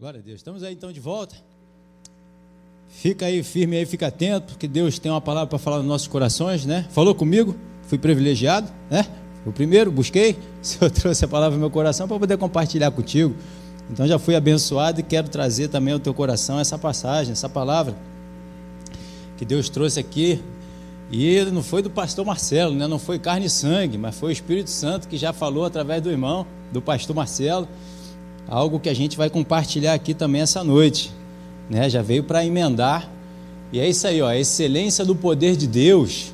Glória a Deus. Estamos aí então de volta. Fica aí firme aí, fica atento, porque Deus tem uma palavra para falar nos nossos corações, né? Falou comigo, fui privilegiado, né? O primeiro, busquei, o Senhor trouxe a palavra no meu coração para poder compartilhar contigo. Então já fui abençoado e quero trazer também ao teu coração essa passagem, essa palavra que Deus trouxe aqui. E não foi do pastor Marcelo, né? Não foi carne e sangue, mas foi o Espírito Santo que já falou através do irmão, do pastor Marcelo algo que a gente vai compartilhar aqui também essa noite, né? Já veio para emendar. E é isso aí, ó, a excelência do poder de Deus.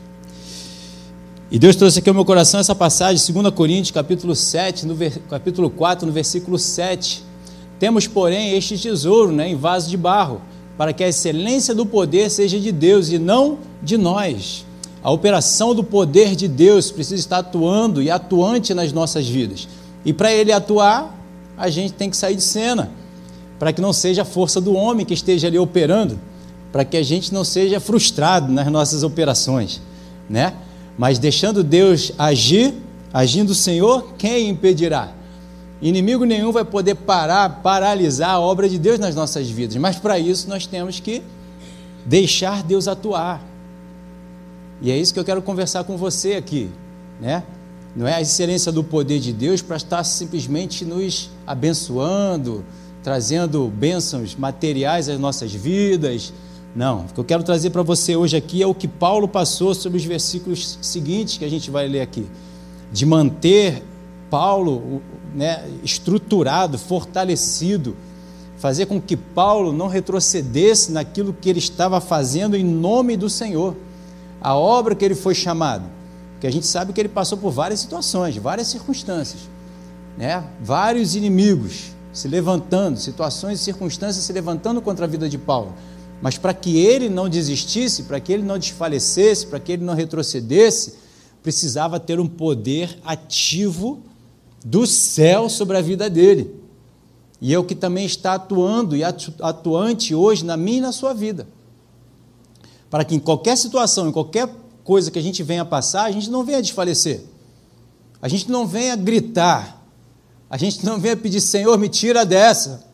E Deus trouxe aqui ao meu coração essa passagem, 2 Coríntios, capítulo 7, no ver, capítulo 4, no versículo 7. Temos, porém, este tesouro né, em vaso de barro, para que a excelência do poder seja de Deus e não de nós. A operação do poder de Deus precisa estar atuando e atuante nas nossas vidas. E para ele atuar, a gente tem que sair de cena, para que não seja a força do homem que esteja ali operando, para que a gente não seja frustrado nas nossas operações, né? Mas deixando Deus agir, agindo o Senhor, quem impedirá? Inimigo nenhum vai poder parar, paralisar a obra de Deus nas nossas vidas, mas para isso nós temos que deixar Deus atuar. E é isso que eu quero conversar com você aqui, né? Não é a excelência do poder de Deus para estar simplesmente nos abençoando, trazendo bênçãos materiais às nossas vidas. Não, o que eu quero trazer para você hoje aqui é o que Paulo passou sobre os versículos seguintes que a gente vai ler aqui. De manter Paulo né, estruturado, fortalecido, fazer com que Paulo não retrocedesse naquilo que ele estava fazendo em nome do Senhor, a obra que ele foi chamado. Porque a gente sabe que ele passou por várias situações, várias circunstâncias, né? vários inimigos se levantando, situações e circunstâncias se levantando contra a vida de Paulo. Mas para que ele não desistisse, para que ele não desfalecesse, para que ele não retrocedesse, precisava ter um poder ativo do céu sobre a vida dele. E é o que também está atuando e atuante hoje na minha e na sua vida. Para que em qualquer situação, em qualquer coisa que a gente venha passar, a gente não venha desfalecer. A gente não venha gritar. A gente não venha pedir, Senhor, me tira dessa.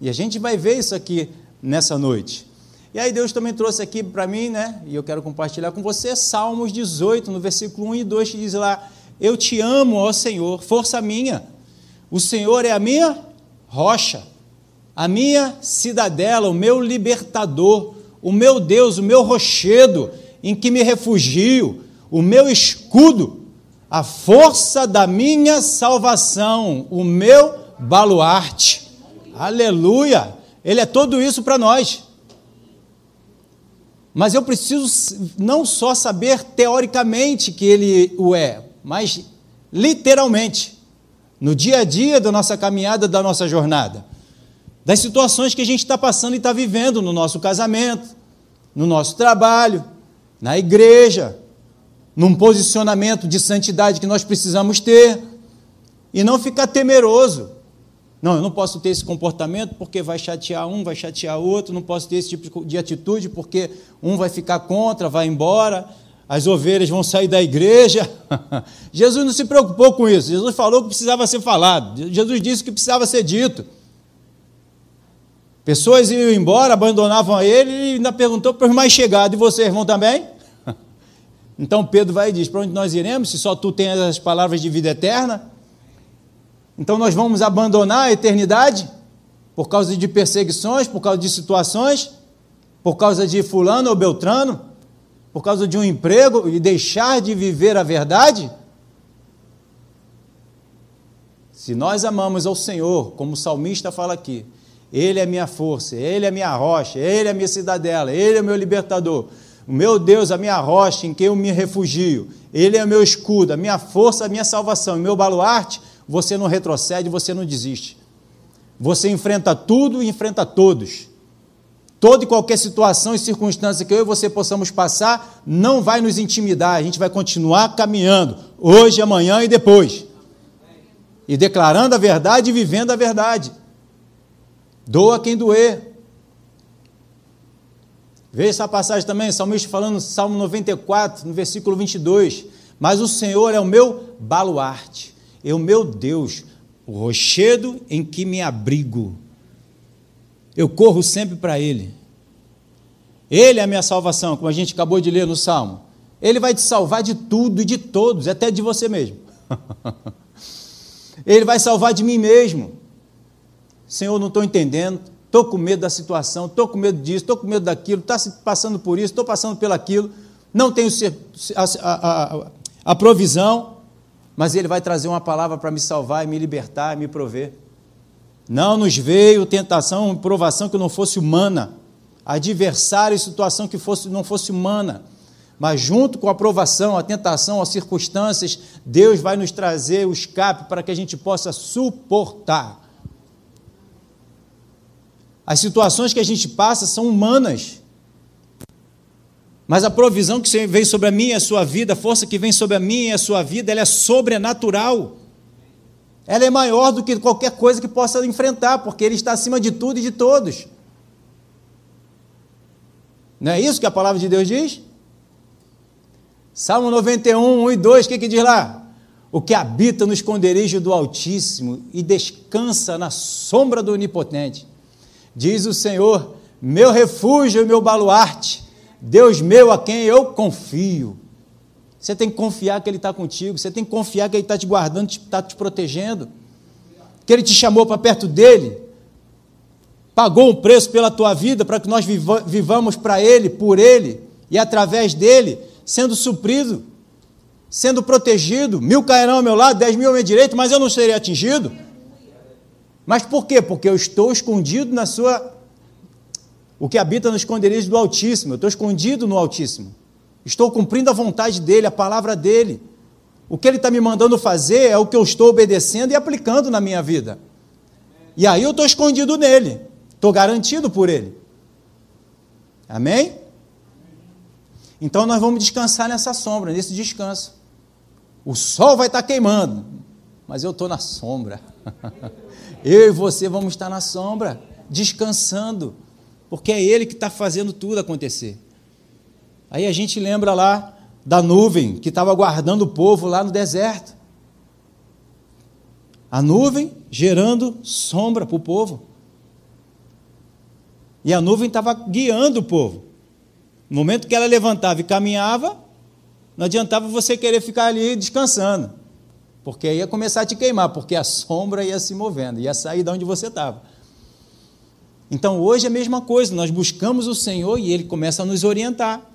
E a gente vai ver isso aqui nessa noite. E aí Deus também trouxe aqui para mim, né? E eu quero compartilhar com você Salmos 18, no versículo 1 e 2, que diz lá: Eu te amo, ó Senhor, força minha. O Senhor é a minha rocha, a minha cidadela, o meu libertador, o meu Deus, o meu rochedo em que me refugio, o meu escudo, a força da minha salvação, o meu baluarte. Aleluia! Ele é tudo isso para nós. Mas eu preciso não só saber teoricamente que ele o é, mas literalmente, no dia a dia da nossa caminhada, da nossa jornada, das situações que a gente está passando e está vivendo no nosso casamento, no nosso trabalho, na igreja, num posicionamento de santidade que nós precisamos ter, e não ficar temeroso. Não, eu não posso ter esse comportamento porque vai chatear um, vai chatear outro, não posso ter esse tipo de atitude porque um vai ficar contra, vai embora, as ovelhas vão sair da igreja. Jesus não se preocupou com isso, Jesus falou que precisava ser falado, Jesus disse que precisava ser dito. Pessoas iam embora, abandonavam ele e ainda perguntou para os mais chegados: e vocês vão também? Então Pedro vai e diz: Para onde nós iremos, se só tu tens as palavras de vida eterna? Então nós vamos abandonar a eternidade por causa de perseguições, por causa de situações, por causa de Fulano ou Beltrano, por causa de um emprego e deixar de viver a verdade? Se nós amamos ao Senhor, como o salmista fala aqui, ele é minha força, Ele é minha rocha, Ele é minha cidadela, Ele é meu libertador. O meu Deus, a minha rocha em quem eu me refugio. Ele é meu escudo, a minha força, a minha salvação, o meu baluarte. Você não retrocede, você não desiste. Você enfrenta tudo e enfrenta todos. Toda e qualquer situação e circunstância que eu e você possamos passar não vai nos intimidar, a gente vai continuar caminhando, hoje, amanhã e depois. E declarando a verdade e vivendo a verdade. Doa quem doer. Veja essa passagem também, salmista falando, Salmo 94, no versículo 22. Mas o Senhor é o meu baluarte, é o meu Deus, o rochedo em que me abrigo. eu corro sempre para Ele. Ele é a minha salvação, como a gente acabou de ler no Salmo. Ele vai te salvar de tudo e de todos, até de você mesmo. Ele vai salvar de mim mesmo. Senhor, não estou entendendo, estou com medo da situação, estou com medo disso, estou com medo daquilo, está passando por isso, estou passando pelo aquilo, não tenho a, a, a, a provisão, mas Ele vai trazer uma palavra para me salvar, me libertar, me prover. Não nos veio tentação, provação que não fosse humana, adversário e situação que fosse, não fosse humana. Mas junto com a provação, a tentação, as circunstâncias, Deus vai nos trazer o escape para que a gente possa suportar. As situações que a gente passa são humanas. Mas a provisão que vem sobre a minha e a sua vida, a força que vem sobre a minha e a sua vida, ela é sobrenatural. Ela é maior do que qualquer coisa que possa enfrentar, porque Ele está acima de tudo e de todos. Não é isso que a palavra de Deus diz? Salmo 91, 1 e 2, o que, que diz lá? O que habita no esconderijo do Altíssimo e descansa na sombra do Onipotente. Diz o Senhor, meu refúgio e meu baluarte, Deus meu a quem eu confio. Você tem que confiar que Ele está contigo, você tem que confiar que Ele está te guardando, está te protegendo, que Ele te chamou para perto dele, pagou um preço pela tua vida para que nós vivamos para Ele, por Ele e através dele, sendo suprido, sendo protegido. Mil cairão ao meu lado, dez mil ao meu direito, mas eu não serei atingido. Mas por quê? Porque eu estou escondido na sua. O que habita no esconderijo do Altíssimo, eu estou escondido no Altíssimo. Estou cumprindo a vontade dele, a palavra dele. O que ele está me mandando fazer é o que eu estou obedecendo e aplicando na minha vida. E aí eu estou escondido nele, estou garantido por ele. Amém? Então nós vamos descansar nessa sombra, nesse descanso. O sol vai estar queimando, mas eu estou na sombra. eu e você vamos estar na sombra, descansando, porque é Ele que está fazendo tudo acontecer. Aí a gente lembra lá da nuvem que estava guardando o povo lá no deserto. A nuvem gerando sombra para o povo. E a nuvem estava guiando o povo. No momento que ela levantava e caminhava, não adiantava você querer ficar ali descansando, porque ia começar a te queimar, porque a sombra ia se movendo, ia sair de onde você estava. Então hoje é a mesma coisa, nós buscamos o Senhor e Ele começa a nos orientar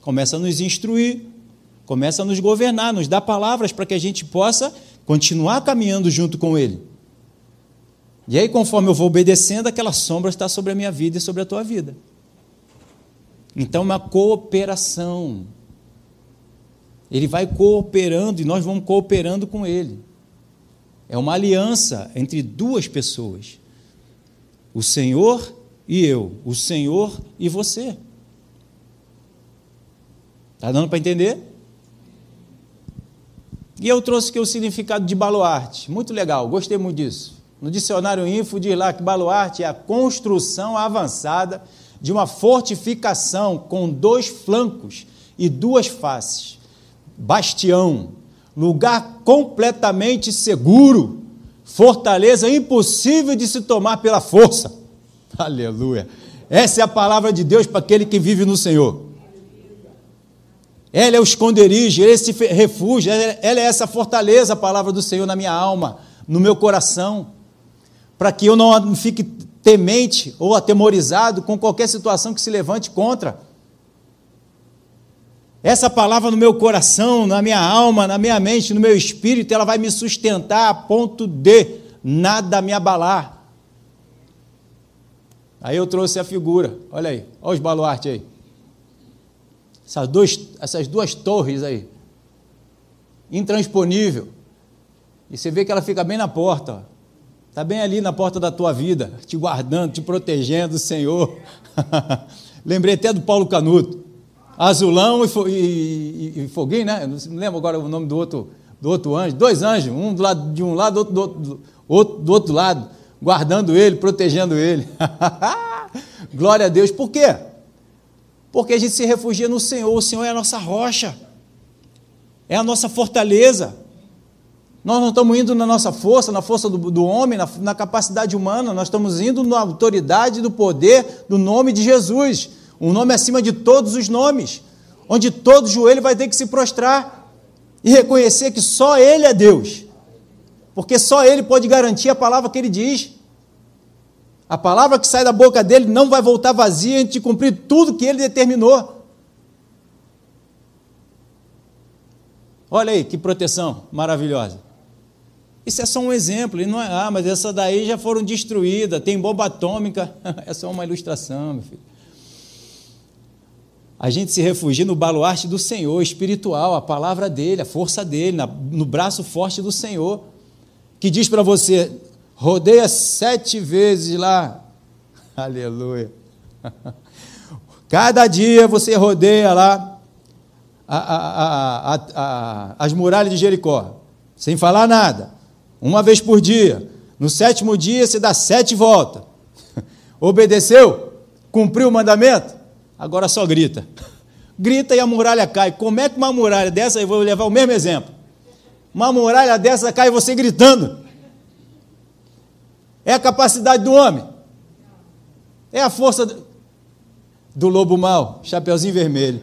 começa a nos instruir, começa a nos governar, nos dá palavras para que a gente possa continuar caminhando junto com Ele. E aí, conforme eu vou obedecendo, aquela sombra está sobre a minha vida e sobre a tua vida. Então, uma cooperação. Ele vai cooperando e nós vamos cooperando com Ele. É uma aliança entre duas pessoas: o Senhor e eu, o Senhor e você. Está dando para entender? E eu trouxe aqui o significado de baluarte. Muito legal, gostei muito disso. No dicionário Info diz lá que baluarte é a construção avançada de uma fortificação com dois flancos e duas faces. Bastião, lugar completamente seguro, fortaleza impossível de se tomar pela força. Aleluia. Essa é a palavra de Deus para aquele que vive no Senhor. Ela é o esconderijo, é esse refúgio, ela é essa fortaleza, a palavra do Senhor na minha alma, no meu coração, para que eu não fique temente ou atemorizado com qualquer situação que se levante contra. Essa palavra no meu coração, na minha alma, na minha mente, no meu espírito, ela vai me sustentar a ponto de nada me abalar. Aí eu trouxe a figura, olha aí, olha os baluartes aí. Essas, dois, essas duas torres aí. Intransponível. E você vê que ela fica bem na porta. Está bem ali na porta da tua vida, te guardando, te protegendo, Senhor. Lembrei até do Paulo Canuto. Azulão e, e, e, Foguinho, né? Não lembro agora o nome do outro, do outro anjo. Dois anjos, um do lado de um lado, outro do outro, outro, do outro lado, guardando ele, protegendo ele. Glória a Deus. Por quê? Porque a gente se refugia no Senhor, o Senhor é a nossa rocha, é a nossa fortaleza. Nós não estamos indo na nossa força, na força do, do homem, na, na, capacidade humana, nós estamos indo na autoridade do poder do nome de Jesus, um nome acima de todos os nomes, onde todo joelho vai ter que se prostrar e reconhecer que só Ele é Deus, porque só Ele pode garantir a palavra que Ele diz. A palavra que sai da boca dele não vai voltar vazia antes de cumprir tudo que Ele determinou. Olha aí que proteção maravilhosa. Isso é só um exemplo, e não é, ah, mas essa daí já foram destruídas, tem bomba atômica. é só uma ilustração, meu filho. A gente se refugia no baluarte do Senhor, espiritual, a palavra dele, a força dele, no braço forte do Senhor, que diz para você: rodeia sete vezes lá. Aleluia. Cada dia você rodeia lá a, a, as muralhas de Jericó, sem falar nada uma vez por dia. No sétimo dia você dá sete voltas. Obedeceu? Cumpriu o mandamento? Agora só grita. Grita e a muralha cai. Como é que uma muralha dessa, eu vou levar o mesmo exemplo. Uma muralha dessa cai você gritando. É a capacidade do homem. É a força do, do lobo mau, chapeuzinho vermelho.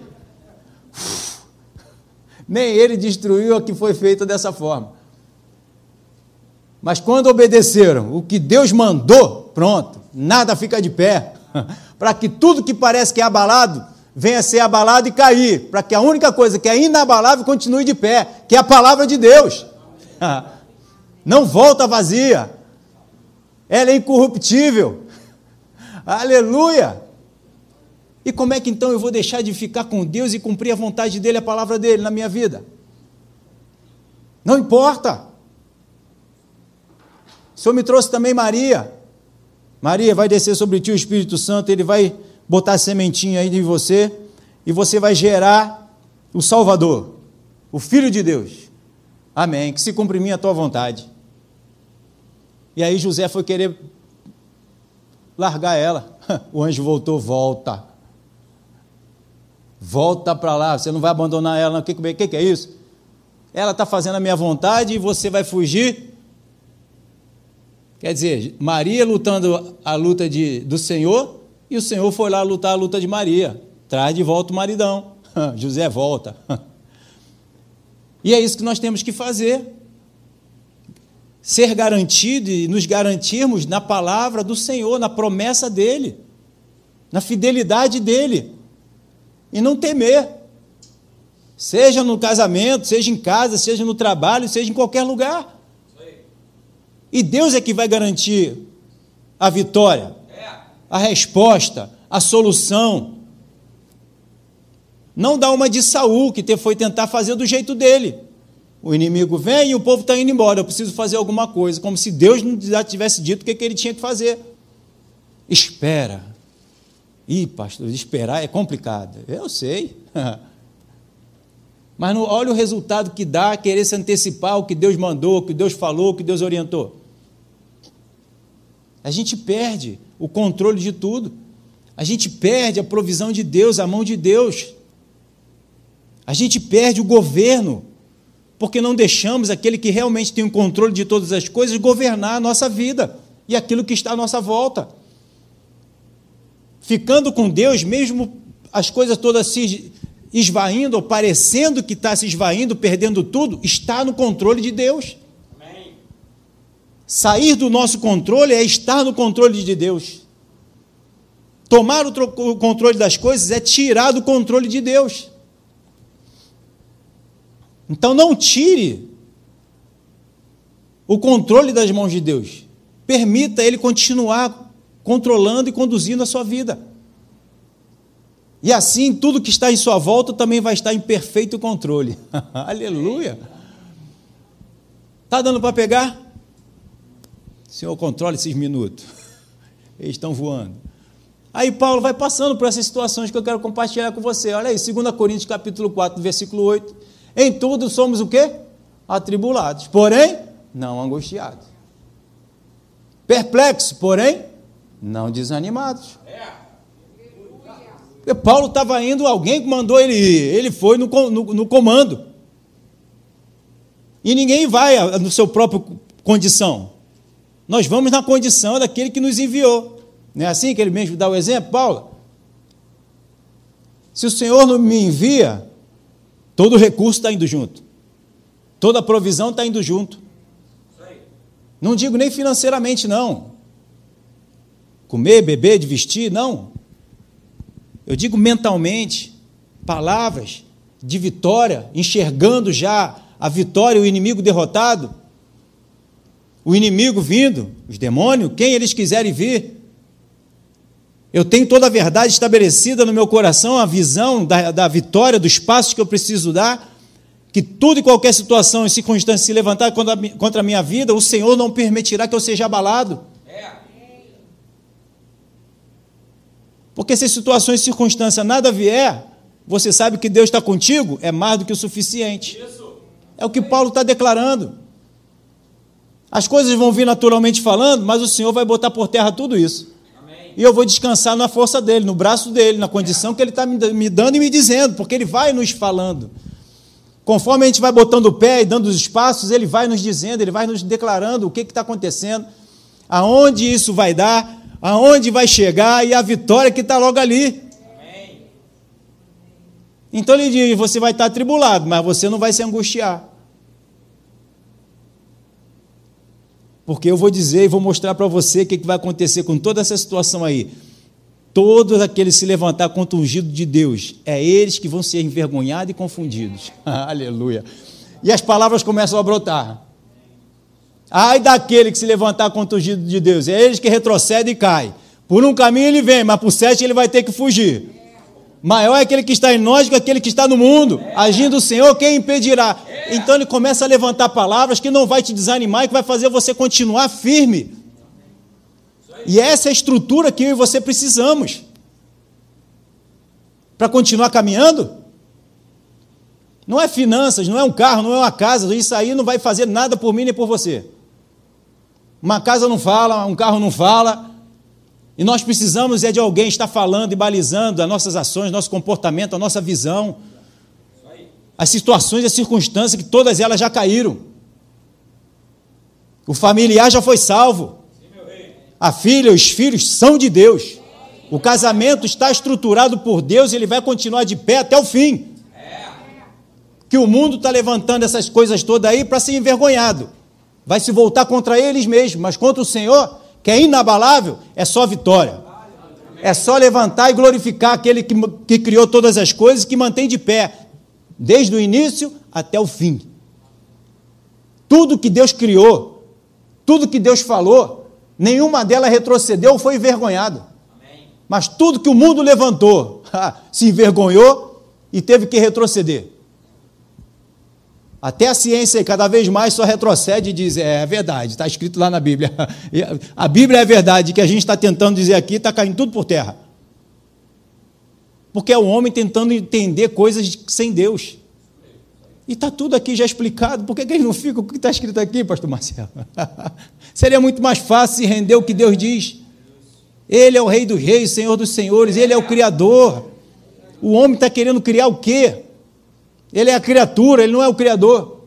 Nem ele destruiu a que foi feita dessa forma. Mas quando obedeceram o que Deus mandou, pronto, nada fica de pé. para que tudo que parece que é abalado venha a ser abalado e cair, para que a única coisa que é inabalável continue de pé, que é a palavra de Deus. Não volta vazia. Ela é incorruptível. Aleluia! E como é que então eu vou deixar de ficar com Deus e cumprir a vontade dele, a palavra dele na minha vida? Não importa. O Senhor me trouxe também Maria. Maria, vai descer sobre ti o Espírito Santo, ele vai botar sementinha aí em você, e você vai gerar o Salvador, o Filho de Deus. Amém. Que se cumpra a tua vontade. E aí José foi querer largar ela. O anjo voltou, volta. Volta para lá, você não vai abandonar ela. O que, que, que é isso? Ela está fazendo a minha vontade e você vai fugir Quer dizer, Maria lutando a luta de, do Senhor e o Senhor foi lá lutar a luta de Maria. Traz de volta o maridão. José volta. E é isso que nós temos que fazer. Ser garantido e nos garantirmos na palavra do Senhor, na promessa dele, na fidelidade dele. E não temer. Seja no casamento, seja em casa, seja no trabalho, seja em qualquer lugar. E Deus é que vai garantir a vitória, a resposta, a solução. Não dá uma de Saul, que foi tentar fazer do jeito dele. O inimigo vem e o povo está indo embora. Eu preciso fazer alguma coisa, como se Deus não tivesse dito o que, que ele tinha que fazer. Espera. Ih, pastor, esperar é complicado. Eu sei. Mas não, olha o resultado que dá querer se antecipar o que Deus mandou, o que Deus falou, o que Deus orientou. A gente perde o controle de tudo. A gente perde a provisão de Deus, a mão de Deus. A gente perde o governo, porque não deixamos aquele que realmente tem o controle de todas as coisas governar a nossa vida e aquilo que está à nossa volta. Ficando com Deus, mesmo as coisas todas se esvaindo, ou parecendo que está se esvaindo, perdendo tudo, está no controle de Deus. Amém. Sair do nosso controle é estar no controle de Deus. Tomar o controle das coisas é tirar do controle de Deus. Então não tire o controle das mãos de Deus. Permita Ele continuar controlando e conduzindo a sua vida. E assim, tudo que está em sua volta também vai estar em perfeito controle. Aleluia! Está dando para pegar? Senhor, controle esses minutos. Eles estão voando. Aí Paulo vai passando por essas situações que eu quero compartilhar com você. Olha aí, 2 Coríntios capítulo 4, versículo 8. Em tudo somos o quê? Atribulados, porém não angustiados. Perplexos, porém não desanimados. É. Paulo estava indo, alguém mandou ele ir, ele foi no, no, no comando. E ninguém vai no seu próprio condição. Nós vamos na condição daquele que nos enviou. Não é assim que ele mesmo dá o exemplo, Paulo? Se o Senhor não me envia, todo o recurso está indo junto. Toda a provisão está indo junto. Não digo nem financeiramente, não. Comer, beber, de vestir, não. Eu digo mentalmente, palavras de vitória, enxergando já a vitória, o inimigo derrotado, o inimigo vindo, os demônios, quem eles quiserem vir. Eu tenho toda a verdade estabelecida no meu coração, a visão da, da vitória, dos passos que eu preciso dar, que tudo e qualquer situação e circunstância se levantar contra contra a minha vida, o Senhor não permitirá que eu seja abalado. Porque se situações e circunstâncias nada vier, você sabe que Deus está contigo, é mais do que o suficiente. É o que Paulo está declarando. As coisas vão vir naturalmente falando, mas o Senhor vai botar por terra tudo isso. E eu vou descansar na força dele, no braço dele, na condição que ele está me dando e me dizendo, porque ele vai nos falando. Conforme a gente vai botando o pé e dando os espaços, ele vai nos dizendo, ele vai nos declarando o que está acontecendo, aonde isso vai dar, aonde vai chegar e a vitória que está logo ali. Amém. Então ele diz: você vai estar atribulado, mas você não vai se angustiar. Porque eu vou dizer e vou mostrar para você o que, que vai acontecer com toda essa situação aí. Todos aqueles se levantar contra o ungido de Deus, é eles que vão ser envergonhados e confundidos. Aleluia. E as palavras começam a brotar. Ai daquele que se levantar contra o de Deus, é eles que retrocede e cai. Por um caminho ele vem, mas por sete ele vai ter que fugir. Maior é aquele que está em nós do que aquele que está no mundo. Agindo o Senhor, quem impedirá? Então ele começa a levantar palavras que não vai te desanimar e que vai fazer você continuar firme. E essa é a estrutura que eu e você precisamos. Para continuar caminhando? Não é finanças, não é um carro, não é uma casa, isso aí não vai fazer nada por mim nem por você. Uma casa não fala, um carro não fala, e nós precisamos é de alguém estar falando e balizando as nossas ações, nosso comportamento, a nossa visão, as situações e as circunstâncias que todas elas já caíram. O familiar já foi salvo. A filha, os filhos são de Deus. O casamento está estruturado por Deus e ele vai continuar de pé até o fim. Que o mundo está levantando essas coisas todas aí para ser envergonhado. Vai se voltar contra eles mesmos, mas contra o Senhor, que é inabalável, é só vitória. É só levantar e glorificar aquele que, que criou todas as coisas que mantém de pé, desde o início até o fim. Tudo que Deus criou, tudo que Deus falou, nenhuma delas retrocedeu ou foi envergonhado. Mas tudo que o mundo levantou se envergonhou e teve que retroceder. Até a ciência cada vez mais só retrocede e diz: é, é verdade, está escrito lá na Bíblia. A Bíblia é verdade, que a gente está tentando dizer aqui está caindo tudo por terra. Porque é o homem tentando entender coisas sem Deus. E está tudo aqui já explicado. Por que, que eles não ficam com o que está escrito aqui, pastor Marcelo? Seria muito mais fácil se render o que Deus diz. Ele é o rei dos reis, senhor dos senhores, ele é o criador. O homem está querendo criar o quê? Ele é a criatura, ele não é o criador.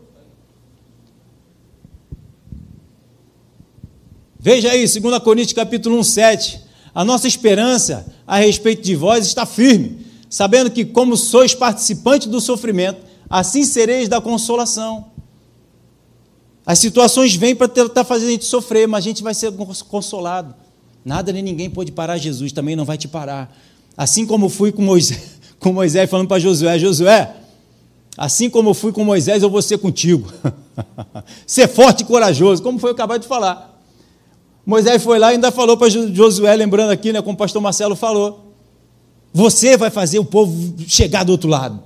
Veja aí, 2 Coríntios capítulo 1, 7. A nossa esperança a respeito de vós está firme, sabendo que, como sois participantes do sofrimento, assim sereis da consolação. As situações vêm para tentar fazer a gente sofrer, mas a gente vai ser consolado. Nada nem ninguém pode parar Jesus, também não vai te parar. Assim como fui com Moisés, com Moisés falando para Josué: Josué, assim como fui com Moisés, eu vou ser contigo. ser forte e corajoso, como foi eu acabei de falar. Moisés foi lá e ainda falou para Josué, lembrando aqui, né, como o pastor Marcelo falou: Você vai fazer o povo chegar do outro lado.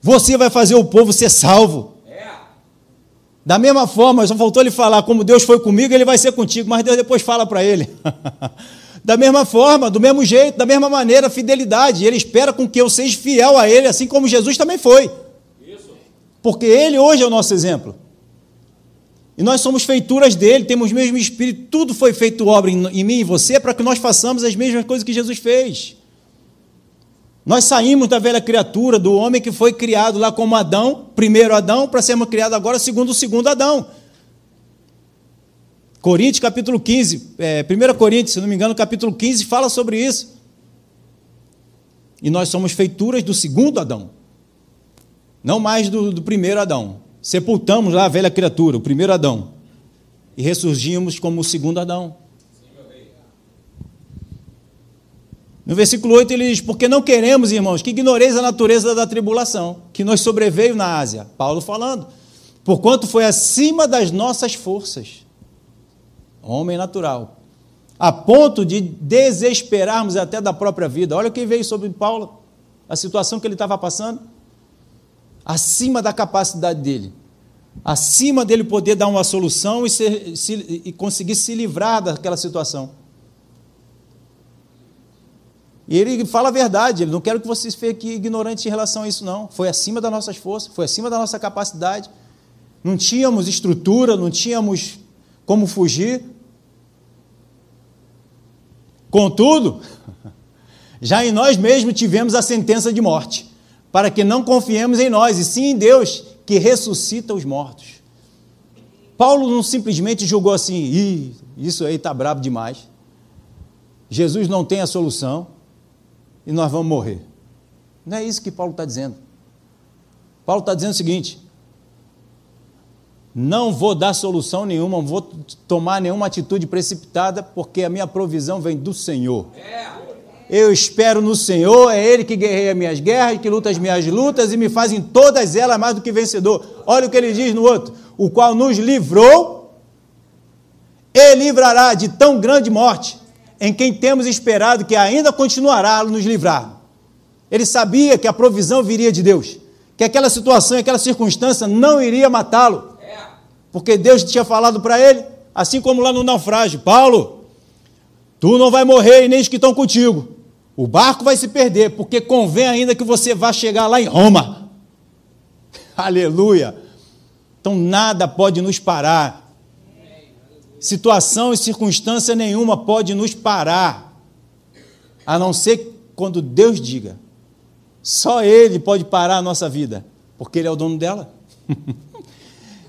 Você vai fazer o povo ser salvo. Da mesma forma, só faltou ele falar, como Deus foi comigo, ele vai ser contigo, mas Deus depois fala para ele. da mesma forma, do mesmo jeito, da mesma maneira, fidelidade. Ele espera com que eu seja fiel a ele, assim como Jesus também foi. Porque ele hoje é o nosso exemplo. E nós somos feituras dele, temos o mesmo espírito, tudo foi feito obra em, em mim e você para que nós façamos as mesmas coisas que Jesus fez. Nós saímos da velha criatura, do homem que foi criado lá como Adão, primeiro Adão para sermos criados agora segundo o segundo Adão. Coríntios capítulo 15, é, 1 Coríntios, se não me engano, capítulo 15, fala sobre isso. E nós somos feituras do segundo Adão, não mais do, do primeiro Adão. Sepultamos lá a velha criatura, o primeiro Adão, e ressurgimos como o segundo Adão. No versículo 8 ele diz: Porque não queremos, irmãos, que ignoreis a natureza da tribulação, que nos sobreveio na Ásia. Paulo falando. Porquanto foi acima das nossas forças, homem natural, a ponto de desesperarmos até da própria vida. Olha o que veio sobre Paulo, a situação que ele estava passando, acima da capacidade dele, acima dele poder dar uma solução e, ser, se, e conseguir se livrar daquela situação. E ele fala a verdade, ele não quero que vocês fiquem ignorantes em relação a isso, não. Foi acima das nossas forças, foi acima da nossa capacidade. Não tínhamos estrutura, não tínhamos como fugir. Contudo, já em nós mesmos tivemos a sentença de morte, para que não confiemos em nós, e sim em Deus, que ressuscita os mortos. Paulo não simplesmente julgou assim, isso aí está brabo demais. Jesus não tem a solução e nós vamos morrer. Não é isso que Paulo está dizendo. Paulo está dizendo o seguinte: não vou dar solução nenhuma, não vou tomar nenhuma atitude precipitada, porque a minha provisão vem do Senhor. Eu espero no Senhor, é Ele que guerreia minhas guerras, que luta as minhas lutas e me faz em todas elas mais do que vencedor. Olha o que ele diz no outro: o qual nos livrou e livrará de tão grande morte em quem temos esperado que ainda continuará a nos livrar. Ele sabia que a provisão viria de Deus, que aquela situação, aquela circunstância não iria matá-lo, porque Deus tinha falado para ele, assim como lá no naufrágio: Paulo, tu não vai morrer e nem os que estão contigo. O barco vai se perder, porque convém ainda que você vá chegar lá em Roma. Aleluia! Então nada pode nos parar situação e circunstância nenhuma pode nos parar, a não ser quando Deus diga. Só Ele pode parar a nossa vida, porque Ele é o dono dela.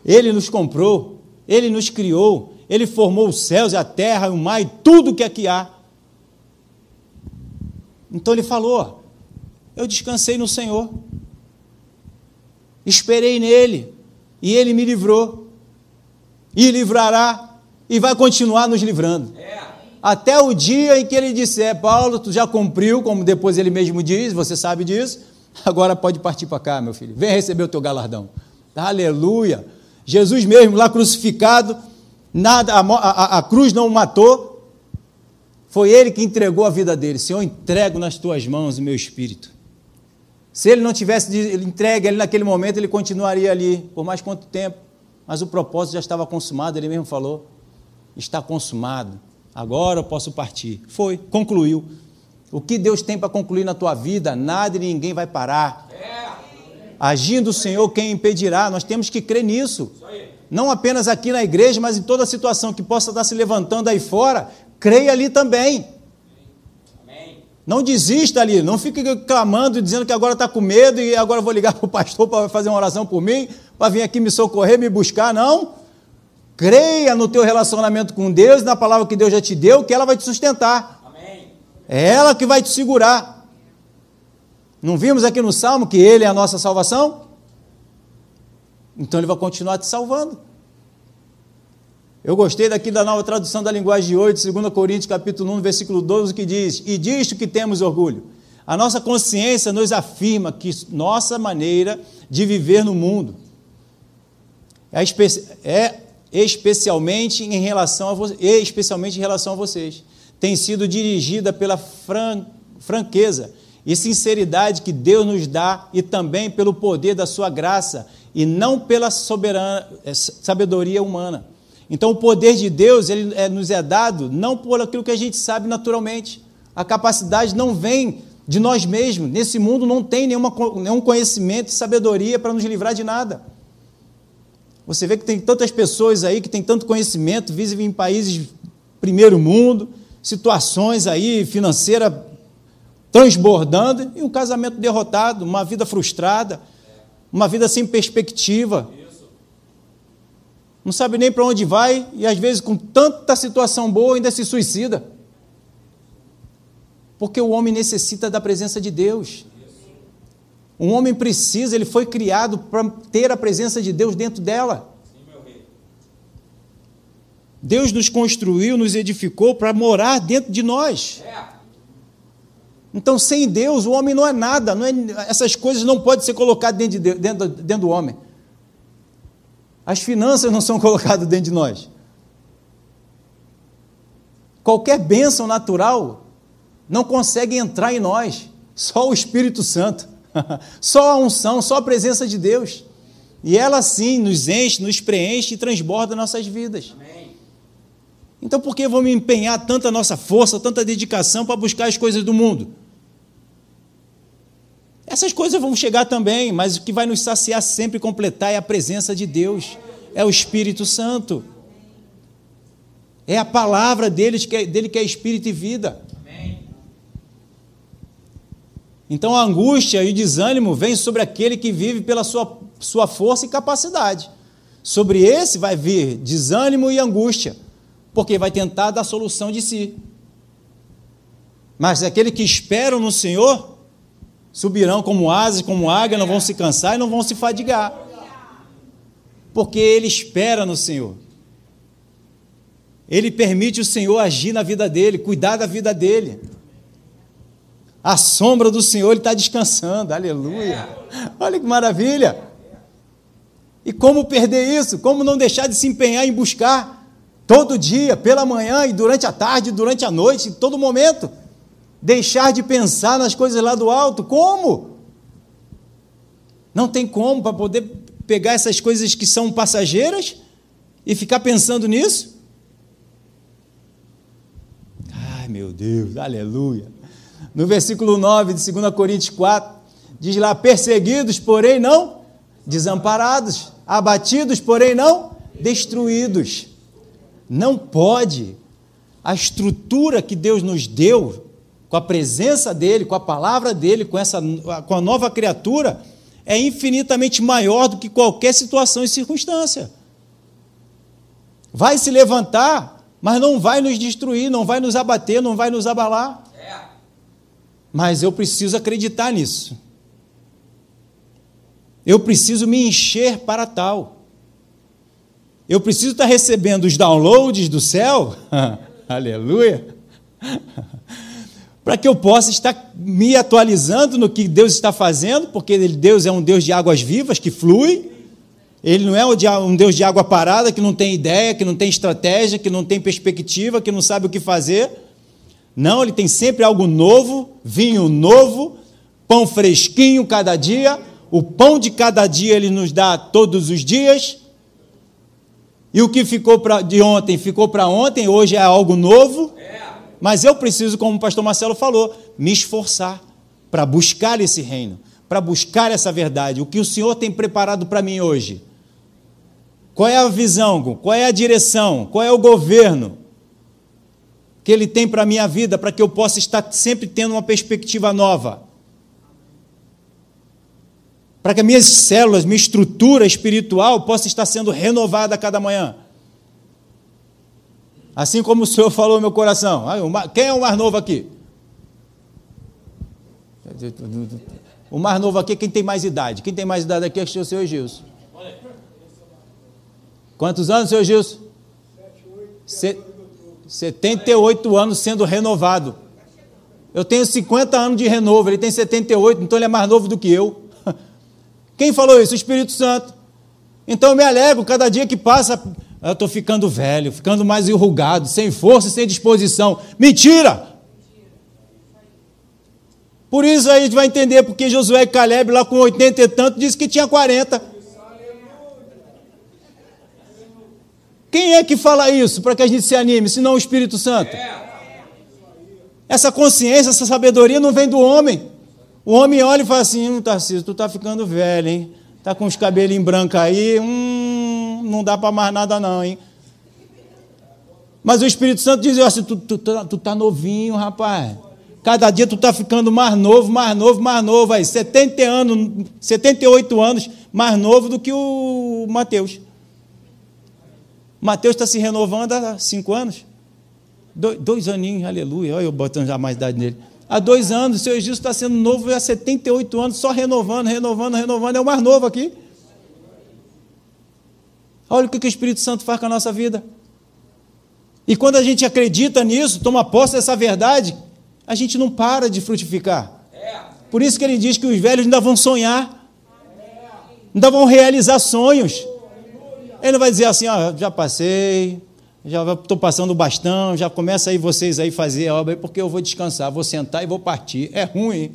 ele nos comprou, Ele nos criou, Ele formou os céus e a terra, o mar e tudo que aqui há. Então Ele falou: Eu descansei no Senhor, esperei nele, e Ele me livrou, e livrará e vai continuar nos livrando. É. Até o dia em que ele disser, Paulo, tu já cumpriu, como depois ele mesmo diz, você sabe disso, agora pode partir para cá, meu filho, vem receber o teu galardão. Aleluia! Jesus mesmo lá crucificado, nada, a, a, a cruz não o matou, foi ele que entregou a vida dele. Senhor, entrego nas tuas mãos o meu espírito. Se ele não tivesse entregue ele naquele momento, ele continuaria ali por mais quanto tempo? Mas o propósito já estava consumado, ele mesmo falou está consumado, agora eu posso partir. Foi, concluiu. O que Deus tem para concluir na tua vida, nada e ninguém vai parar. Agindo o Senhor, quem impedirá? Nós temos que crer nisso. Não apenas aqui na igreja, mas em toda situação que possa estar se levantando aí fora, creia ali também. Não desista ali, não fique clamando, dizendo que agora está com medo e agora vou ligar para o pastor para fazer uma oração por mim, para vir aqui me socorrer, me buscar. Não. Creia no teu relacionamento com Deus e na palavra que Deus já te deu, que ela vai te sustentar. Amém. É ela que vai te segurar. Não vimos aqui no Salmo que Ele é a nossa salvação? Então Ele vai continuar te salvando. Eu gostei daqui da nova tradução da linguagem de 8, 2 Coríntios capítulo 1, versículo 12, que diz, e disto que temos orgulho. A nossa consciência nos afirma que nossa maneira de viver no mundo é, é especialmente em relação a especialmente em relação a vocês. Tem sido dirigida pela fran franqueza e sinceridade que Deus nos dá e também pelo poder da sua graça e não pela soberana é, sabedoria humana. Então o poder de Deus ele é, nos é dado não por aquilo que a gente sabe naturalmente. A capacidade não vem de nós mesmos. Nesse mundo não tem nenhuma, nenhum conhecimento e sabedoria para nos livrar de nada. Você vê que tem tantas pessoas aí que têm tanto conhecimento, vivem em países primeiro mundo, situações aí financeira transbordando e um casamento derrotado, uma vida frustrada. uma vida sem perspectiva. Não sabe nem para onde vai e às vezes com tanta situação boa ainda se suicida. Porque o homem necessita da presença de Deus. Um homem precisa, ele foi criado para ter a presença de Deus dentro dela. Deus nos construiu, nos edificou para morar dentro de nós. Então, sem Deus, o homem não é nada. Não é, essas coisas não podem ser colocadas dentro, de, dentro, dentro do homem. As finanças não são colocadas dentro de nós. Qualquer bênção natural não consegue entrar em nós. Só o Espírito Santo. só a unção, só a presença de Deus. E ela sim nos enche, nos preenche e transborda nossas vidas. Amém. Então por que vamos empenhar tanta nossa força, tanta dedicação para buscar as coisas do mundo? Essas coisas vão chegar também, mas o que vai nos saciar sempre e completar é a presença de Deus, é o Espírito Santo. É a palavra dele que é, dele que é espírito e vida. Então a angústia e o desânimo vêm sobre aquele que vive pela sua, sua força e capacidade. Sobre esse vai vir desânimo e angústia porque vai tentar dar solução de si. Mas aquele que esperam no Senhor subirão como asas, como águia, não vão se cansar e não vão se fadigar. Porque ele espera no Senhor. Ele permite o Senhor agir na vida dele, cuidar da vida dele. A sombra do Senhor ele está descansando, aleluia. Olha que maravilha. E como perder isso? Como não deixar de se empenhar em buscar? Todo dia, pela manhã e durante a tarde, durante a noite, em todo momento. Deixar de pensar nas coisas lá do alto. Como? Não tem como para poder pegar essas coisas que são passageiras e ficar pensando nisso? Ai, meu Deus, aleluia. No versículo 9 de 2 Coríntios 4, diz lá: perseguidos, porém não desamparados, abatidos, porém não destruídos. Não pode. A estrutura que Deus nos deu, com a presença dEle, com a palavra dEle, com, essa, com a nova criatura, é infinitamente maior do que qualquer situação e circunstância. Vai se levantar, mas não vai nos destruir, não vai nos abater, não vai nos abalar. Mas eu preciso acreditar nisso. Eu preciso me encher para tal. Eu preciso estar recebendo os downloads do céu, aleluia, para que eu possa estar me atualizando no que Deus está fazendo, porque Deus é um Deus de águas vivas que flui, Ele não é um Deus de água parada que não tem ideia, que não tem estratégia, que não tem perspectiva, que não sabe o que fazer. Não, Ele tem sempre algo novo, vinho novo, pão fresquinho cada dia, o pão de cada dia Ele nos dá todos os dias e o que ficou pra, de ontem ficou para ontem, hoje é algo novo. Mas eu preciso, como o pastor Marcelo falou, me esforçar para buscar esse reino, para buscar essa verdade. O que o Senhor tem preparado para mim hoje? Qual é a visão? Qual é a direção? Qual é o governo que Ele tem para a minha vida, para que eu possa estar sempre tendo uma perspectiva nova? para que as minhas células, minha estrutura espiritual possa estar sendo renovada a cada manhã. Assim como o Senhor falou no meu coração. Quem é o mais novo aqui? O mais novo aqui, quem tem mais idade? Quem tem mais idade aqui é o senhor Gilson. Quantos anos, senhor Gilson? 78 anos sendo renovado. Eu tenho 50 anos de renovo, ele tem 78, então ele é mais novo do que eu. Quem falou isso? O Espírito Santo. Então eu me alegro, cada dia que passa, eu estou ficando velho, ficando mais enrugado, sem força e sem disposição. Mentira! Por isso aí a gente vai entender porque Josué e Caleb, lá com 80 e tanto, disse que tinha 40. Quem é que fala isso para que a gente se anime, se não o Espírito Santo? Essa consciência, essa sabedoria não vem do homem. O homem olha e fala assim: hum, Tarcísio, tu está ficando velho, hein? Está com os cabelinhos brancos aí, hum, não dá para mais nada, não, hein? Mas o Espírito Santo diz assim: tu, tu, tu, tu tá novinho, rapaz. Cada dia tu está ficando mais novo, mais novo, mais novo. Aí, 70 anos, 78 anos, mais novo do que o Mateus. Mateus está se renovando há cinco anos. Dois, dois aninhos, aleluia. Olha eu botando já mais idade nele. Há dois anos, o seu Egito está sendo novo há 78 anos, só renovando, renovando, renovando. É o mais novo aqui. Olha o que o Espírito Santo faz com a nossa vida. E quando a gente acredita nisso, toma posse dessa verdade, a gente não para de frutificar. Por isso que ele diz que os velhos ainda vão sonhar, ainda vão realizar sonhos. Ele não vai dizer assim, ó, já passei, já estou passando o bastão, já começa aí vocês aí fazer a obra, porque eu vou descansar, vou sentar e vou partir. É ruim.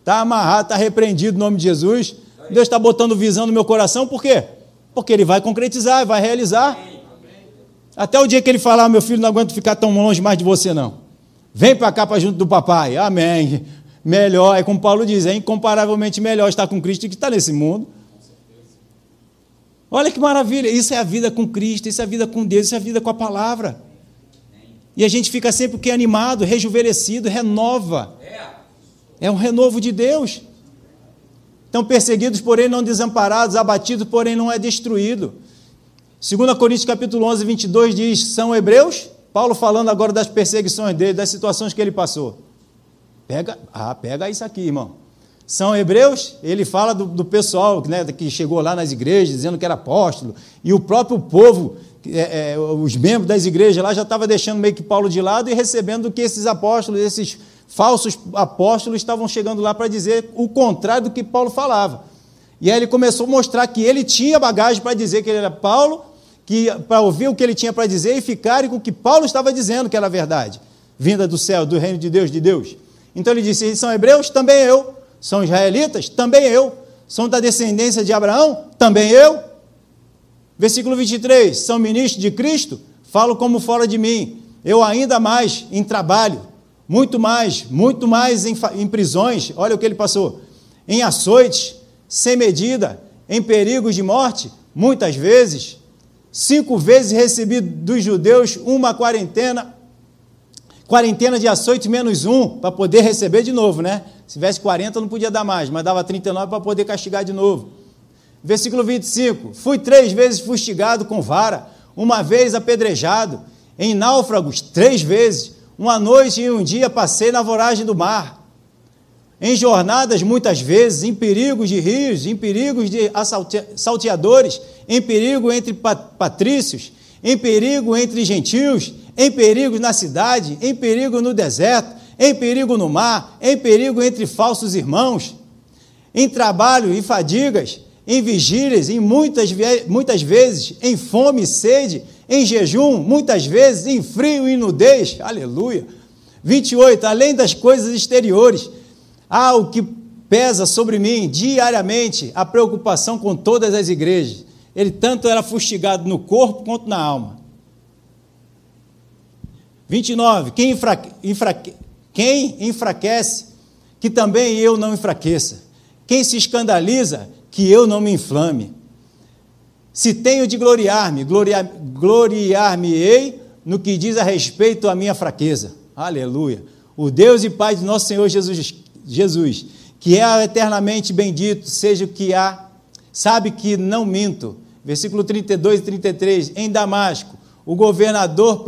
Está amarrado, está repreendido no nome de Jesus. Deus está botando visão no meu coração, por quê? Porque Ele vai concretizar, vai realizar. Até o dia que Ele falar, meu filho, não aguento ficar tão longe mais de você, não. Vem para cá para junto do papai. Amém. Melhor, é como Paulo diz, é incomparavelmente melhor estar com Cristo que estar nesse mundo. Olha que maravilha, isso é a vida com Cristo, isso é a vida com Deus, isso é a vida com a palavra. E a gente fica sempre que animado, rejuvenescido, renova. É um renovo de Deus. Então, perseguidos, porém não desamparados, abatidos, porém não é destruído. 2 Coríntios capítulo 11, 22 diz, são hebreus? Paulo falando agora das perseguições dele, das situações que ele passou. Pega, ah, pega isso aqui, irmão. São hebreus, ele fala do, do pessoal né, que chegou lá nas igrejas dizendo que era apóstolo, e o próprio povo, é, é, os membros das igrejas lá já estavam deixando meio que Paulo de lado e recebendo que esses apóstolos, esses falsos apóstolos estavam chegando lá para dizer o contrário do que Paulo falava. E aí ele começou a mostrar que ele tinha bagagem para dizer que ele era Paulo, que para ouvir o que ele tinha para dizer e ficarem com o que Paulo estava dizendo que era verdade, vinda do céu, do reino de Deus, de Deus. Então ele disse: são hebreus? Também eu. São israelitas? Também eu. São da descendência de Abraão? Também eu. Versículo 23: São ministros de Cristo? Falo como fora de mim. Eu ainda mais em trabalho, muito mais, muito mais em, em prisões. Olha o que ele passou: em açoites, sem medida, em perigos de morte, muitas vezes. Cinco vezes recebi dos judeus uma quarentena quarentena de açoite menos um, para poder receber de novo, né? Se tivesse 40 não podia dar mais, mas dava 39 para poder castigar de novo. Versículo 25: Fui três vezes fustigado com vara, uma vez apedrejado, em náufragos três vezes, uma noite e um dia passei na voragem do mar. Em jornadas, muitas vezes, em perigos de rios, em perigos de salteadores, em perigo entre patrícios, em perigo entre gentios, em perigo na cidade, em perigo no deserto, em perigo no mar, em perigo entre falsos irmãos, em trabalho e fadigas, em vigílias, em muitas, muitas vezes, em fome e sede, em jejum, muitas vezes, em frio e nudez. Aleluia. 28. Além das coisas exteriores, há o que pesa sobre mim diariamente a preocupação com todas as igrejas. Ele tanto era fustigado no corpo quanto na alma. 29. Quem, enfraque, enfraque, quem enfraquece, que também eu não enfraqueça. Quem se escandaliza, que eu não me inflame. Se tenho de gloriar-me, gloriar-me-ei no que diz a respeito à minha fraqueza. Aleluia. O Deus e Pai de nosso Senhor Jesus, Jesus que é eternamente bendito, seja o que há, sabe que não minto. Versículo 32 e 33. Em Damasco, o governador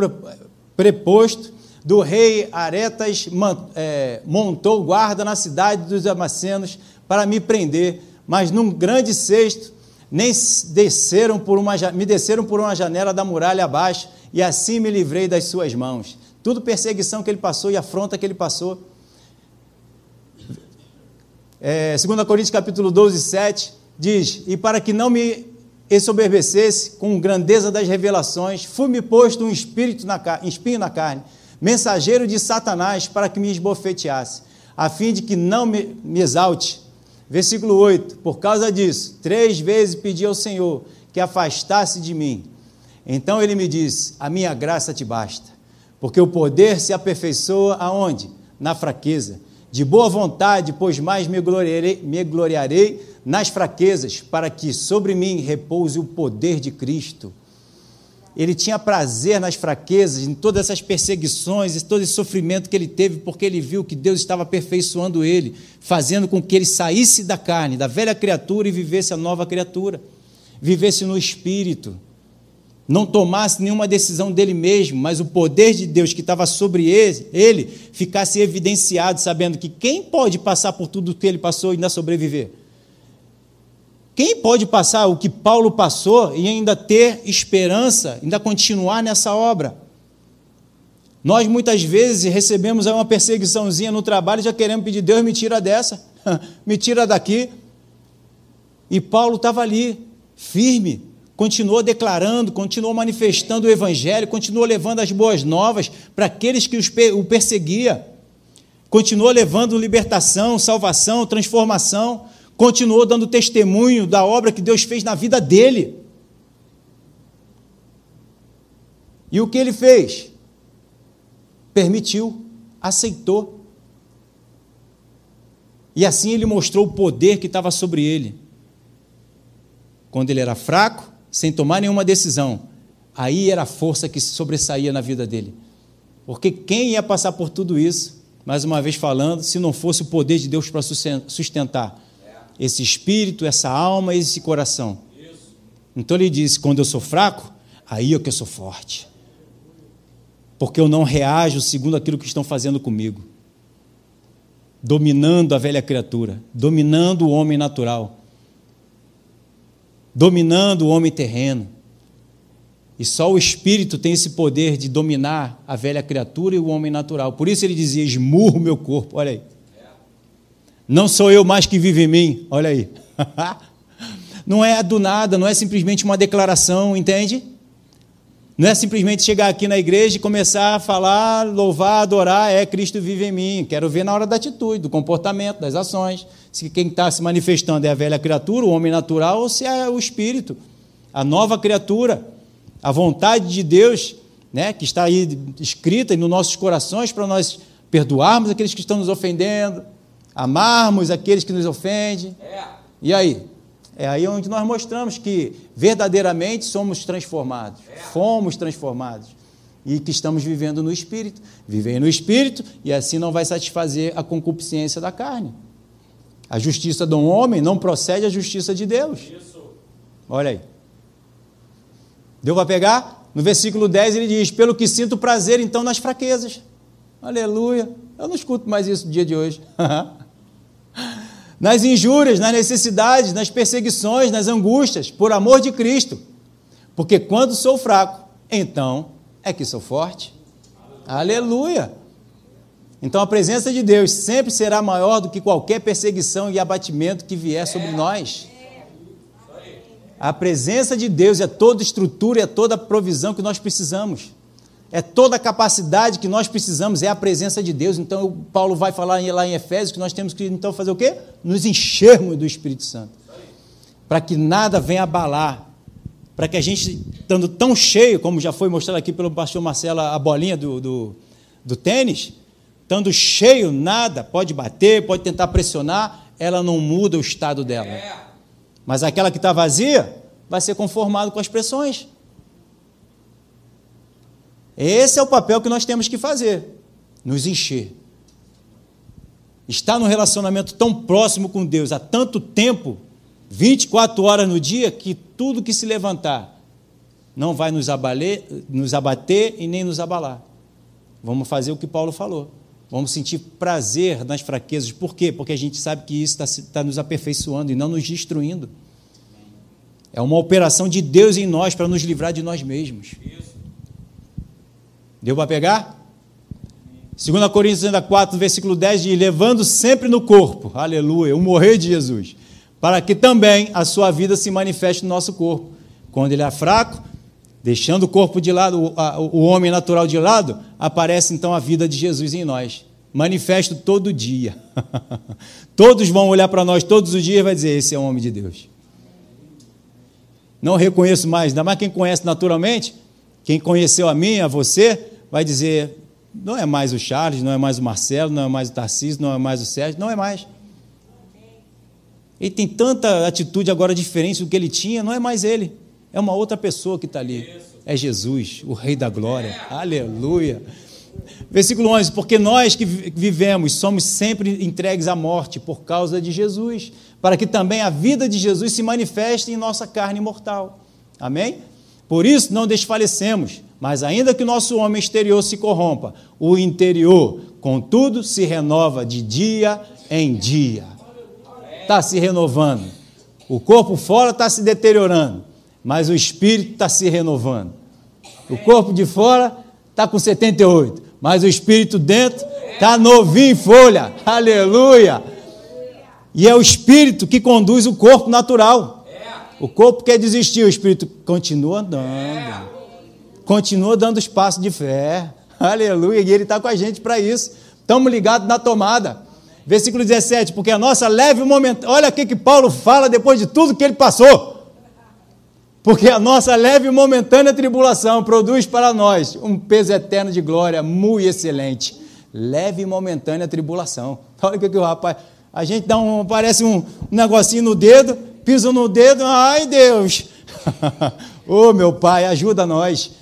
preposto do rei Aretas é, montou guarda na cidade dos Damascenos para me prender, mas num grande cesto nem desceram por uma, me desceram por uma janela da muralha abaixo, e assim me livrei das suas mãos. Tudo perseguição que ele passou e afronta que ele passou. É, 2 Coríntios capítulo 12, 7, diz, e para que não me ensoberbecesse com grandeza das revelações, fui-me posto um espírito na, espinho na carne, mensageiro de Satanás para que me esbofeteasse, a fim de que não me, me exalte. Versículo 8: Por causa disso, três vezes pedi ao Senhor que afastasse de mim. Então ele me disse: A minha graça te basta, porque o poder se aperfeiçoa aonde? Na fraqueza. De boa vontade, pois mais me gloriarei, me gloriarei nas fraquezas, para que sobre mim repouse o poder de Cristo. Ele tinha prazer nas fraquezas, em todas essas perseguições, em todo esse sofrimento que ele teve, porque ele viu que Deus estava aperfeiçoando ele, fazendo com que ele saísse da carne, da velha criatura e vivesse a nova criatura, vivesse no espírito, não tomasse nenhuma decisão dele mesmo, mas o poder de Deus que estava sobre ele, ele ficasse evidenciado, sabendo que quem pode passar por tudo o que ele passou e ainda sobreviver? Quem pode passar o que Paulo passou e ainda ter esperança, ainda continuar nessa obra? Nós muitas vezes recebemos uma perseguiçãozinha no trabalho e já queremos pedir, Deus me tira dessa, me tira daqui. E Paulo estava ali, firme, continuou declarando, continuou manifestando o Evangelho, continuou levando as boas novas para aqueles que o perseguia, continuou levando libertação, salvação, transformação continuou dando testemunho da obra que Deus fez na vida dele. E o que ele fez? Permitiu, aceitou. E assim ele mostrou o poder que estava sobre ele. Quando ele era fraco, sem tomar nenhuma decisão, aí era a força que sobressaía na vida dele. Porque quem ia passar por tudo isso, mais uma vez falando, se não fosse o poder de Deus para sustentar? Esse espírito, essa alma, esse coração. Então ele disse: quando eu sou fraco, aí é que eu sou forte. Porque eu não reajo segundo aquilo que estão fazendo comigo. Dominando a velha criatura, dominando o homem natural, dominando o homem terreno. E só o espírito tem esse poder de dominar a velha criatura e o homem natural. Por isso ele dizia: esmurro meu corpo. Olha aí. Não sou eu mais que vive em mim. Olha aí. não é do nada, não é simplesmente uma declaração, entende? Não é simplesmente chegar aqui na igreja e começar a falar, louvar, adorar, é Cristo vive em mim. Quero ver na hora da atitude, do comportamento, das ações. Se quem está se manifestando é a velha criatura, o homem natural, ou se é o espírito, a nova criatura, a vontade de Deus, né, que está aí escrita nos nossos corações para nós perdoarmos aqueles que estão nos ofendendo, amarmos aqueles que nos ofendem. É. E aí? É aí onde nós mostramos que verdadeiramente somos transformados, é. fomos transformados e que estamos vivendo no Espírito. Viver no Espírito e assim não vai satisfazer a concupiscência da carne. A justiça de um homem não procede à justiça de Deus. Isso. Olha aí. Deu para pegar? No versículo 10 ele diz: Pelo que sinto prazer então nas fraquezas. Aleluia. Eu não escuto mais isso no dia de hoje. nas injúrias, nas necessidades, nas perseguições, nas angústias, por amor de Cristo. Porque quando sou fraco, então é que sou forte. Aleluia! Então a presença de Deus sempre será maior do que qualquer perseguição e abatimento que vier sobre nós. A presença de Deus é toda estrutura é toda provisão que nós precisamos é toda a capacidade que nós precisamos, é a presença de Deus. Então, Paulo vai falar lá em Efésios que nós temos que então fazer o quê? Nos enchermos do Espírito Santo. Para que nada venha abalar. Para que a gente, estando tão cheio, como já foi mostrado aqui pelo pastor Marcelo, a bolinha do, do, do tênis, estando cheio, nada, pode bater, pode tentar pressionar, ela não muda o estado dela. Mas aquela que está vazia vai ser conformado com as pressões. Esse é o papel que nós temos que fazer: nos encher. Estar num relacionamento tão próximo com Deus há tanto tempo, 24 horas no dia, que tudo que se levantar não vai nos, abaler, nos abater e nem nos abalar. Vamos fazer o que Paulo falou. Vamos sentir prazer nas fraquezas. Por quê? Porque a gente sabe que isso está, está nos aperfeiçoando e não nos destruindo. É uma operação de Deus em nós para nos livrar de nós mesmos. Isso. Deu para pegar? 2 Coríntios 4, versículo 10 diz: Levando sempre no corpo, aleluia, o morrer de Jesus, para que também a sua vida se manifeste no nosso corpo. Quando ele é fraco, deixando o corpo de lado, o, a, o homem natural de lado, aparece então a vida de Jesus em nós. Manifesto todo dia. todos vão olhar para nós todos os dias e vai dizer: Esse é o homem de Deus. Não reconheço mais, ainda mais quem conhece naturalmente, quem conheceu a mim, a você, vai dizer: não é mais o Charles, não é mais o Marcelo, não é mais o Tarcísio, não é mais o Sérgio, não é mais. Ele tem tanta atitude agora diferente do que ele tinha, não é mais ele, é uma outra pessoa que está ali. É Jesus, o Rei da Glória. Aleluia. Versículo 11: Porque nós que vivemos somos sempre entregues à morte por causa de Jesus, para que também a vida de Jesus se manifeste em nossa carne mortal. Amém? Por isso não desfalecemos, mas ainda que o nosso homem exterior se corrompa, o interior, contudo, se renova de dia em dia. Está se renovando. O corpo fora está se deteriorando, mas o espírito está se renovando. O corpo de fora está com 78, mas o espírito dentro está novinho em folha. Aleluia! E é o espírito que conduz o corpo natural. O corpo quer desistir, o espírito continua andando. Continua dando espaço de fé. Aleluia! E ele está com a gente para isso. Estamos ligados na tomada. Versículo 17, porque a nossa leve momento. Olha o que Paulo fala depois de tudo que ele passou. Porque a nossa leve e momentânea tribulação produz para nós um peso eterno de glória muito excelente. Leve e momentânea tribulação. Olha o que o rapaz. A gente dá um. Parece um negocinho no dedo, pisa no dedo, ai Deus! Ô oh, meu pai, ajuda nós.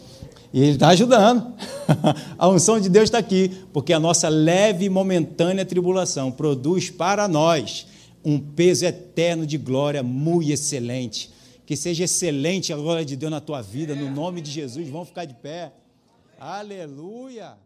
E ele está ajudando. a unção de Deus está aqui, porque a nossa leve e momentânea tribulação produz para nós um peso eterno de glória muito excelente que seja excelente a glória de Deus na tua vida, no nome de Jesus. Vamos ficar de pé. Aleluia.